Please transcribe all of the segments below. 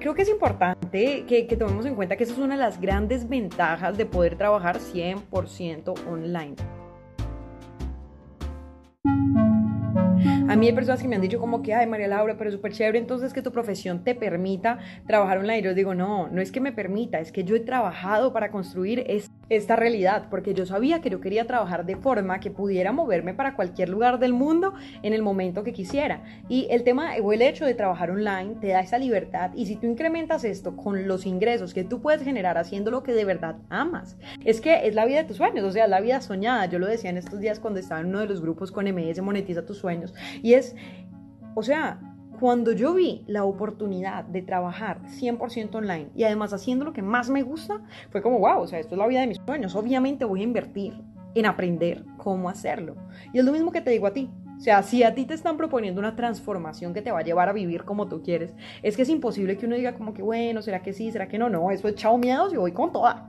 creo que es importante que, tomemos en cuenta que esa es una de las grandes ventajas de poder trabajar 100% online. A mí hay personas que me han dicho como que, ay María Laura, pero es súper chévere, entonces que tu profesión te permita trabajar online. Yo digo, no, no es que me permita, es que yo he trabajado para construir esta realidad, porque yo sabía que yo quería trabajar de forma que pudiera moverme para cualquier lugar del mundo en el momento que quisiera. Y el tema o el hecho de trabajar online te da esa libertad. Y si tú incrementas esto con los ingresos que tú puedes generar haciendo lo que de verdad amas, es que es la vida de tus sueños, o sea, la vida soñada. Yo lo decía en estos días cuando estaba en uno de los grupos con MS Monetiza tus sueños. Y es, o sea, cuando yo vi la oportunidad de trabajar 100% online y además haciendo lo que más me gusta, fue como, wow, o sea, esto es la vida de mis sueños. Obviamente voy a invertir en aprender cómo hacerlo. Y es lo mismo que te digo a ti. O sea, si a ti te están proponiendo una transformación que te va a llevar a vivir como tú quieres, es que es imposible que uno diga como que, bueno, ¿será que sí? ¿Será que no? No, eso es chao miedos y voy con toda.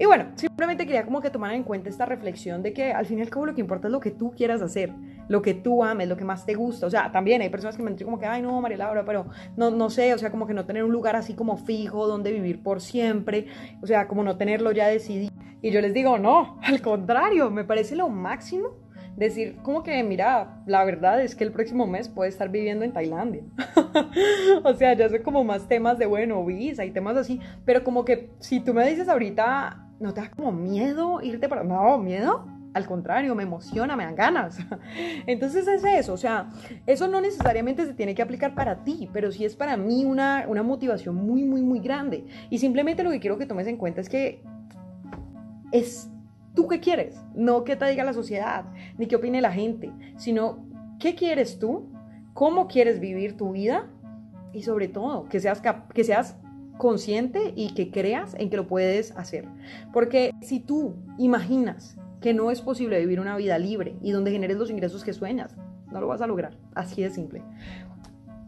Y bueno, simplemente quería como que tomaran en cuenta esta reflexión de que al fin y al cabo lo que importa es lo que tú quieras hacer, lo que tú ames, lo que más te gusta. O sea, también hay personas que me han dicho como que, ay no, María Laura, pero no, no sé, o sea, como que no tener un lugar así como fijo donde vivir por siempre, o sea, como no tenerlo ya decidido. Y yo les digo, no, al contrario, me parece lo máximo decir como que, mira, la verdad es que el próximo mes puede estar viviendo en Tailandia. o sea, ya sé como más temas de, bueno, visa y temas así, pero como que si tú me dices ahorita, ¿No te da como miedo irte para... No, miedo. Al contrario, me emociona, me dan ganas. Entonces es eso, o sea, eso no necesariamente se tiene que aplicar para ti, pero sí es para mí una, una motivación muy, muy, muy grande. Y simplemente lo que quiero que tomes en cuenta es que es tú qué quieres, no qué te diga la sociedad, ni qué opine la gente, sino qué quieres tú, cómo quieres vivir tu vida y sobre todo que seas, que seas consciente y que creas en que lo puedes hacer. Porque si tú imaginas que no es posible vivir una vida libre y donde generes los ingresos que sueñas, no lo vas a lograr. Así de simple.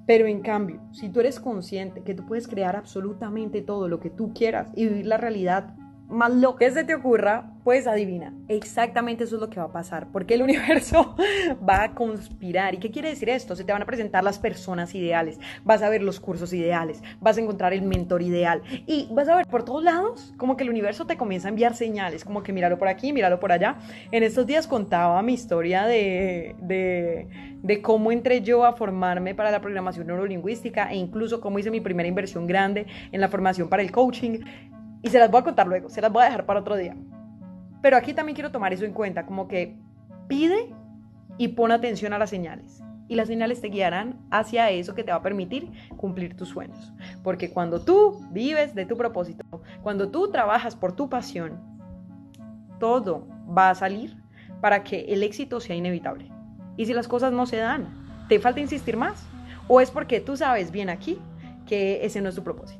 Pero en cambio, si tú eres consciente que tú puedes crear absolutamente todo lo que tú quieras y vivir la realidad más lo que se te ocurra, pues adivina. Exactamente eso es lo que va a pasar, porque el universo va a conspirar. ¿Y qué quiere decir esto? Se te van a presentar las personas ideales, vas a ver los cursos ideales, vas a encontrar el mentor ideal y vas a ver por todos lados como que el universo te comienza a enviar señales, como que míralo por aquí, míralo por allá. En estos días contaba mi historia de, de, de cómo entré yo a formarme para la programación neurolingüística e incluso cómo hice mi primera inversión grande en la formación para el coaching. Y se las voy a contar luego, se las voy a dejar para otro día. Pero aquí también quiero tomar eso en cuenta, como que pide y pon atención a las señales. Y las señales te guiarán hacia eso que te va a permitir cumplir tus sueños. Porque cuando tú vives de tu propósito, cuando tú trabajas por tu pasión, todo va a salir para que el éxito sea inevitable. Y si las cosas no se dan, ¿te falta insistir más? ¿O es porque tú sabes bien aquí que ese no es tu propósito?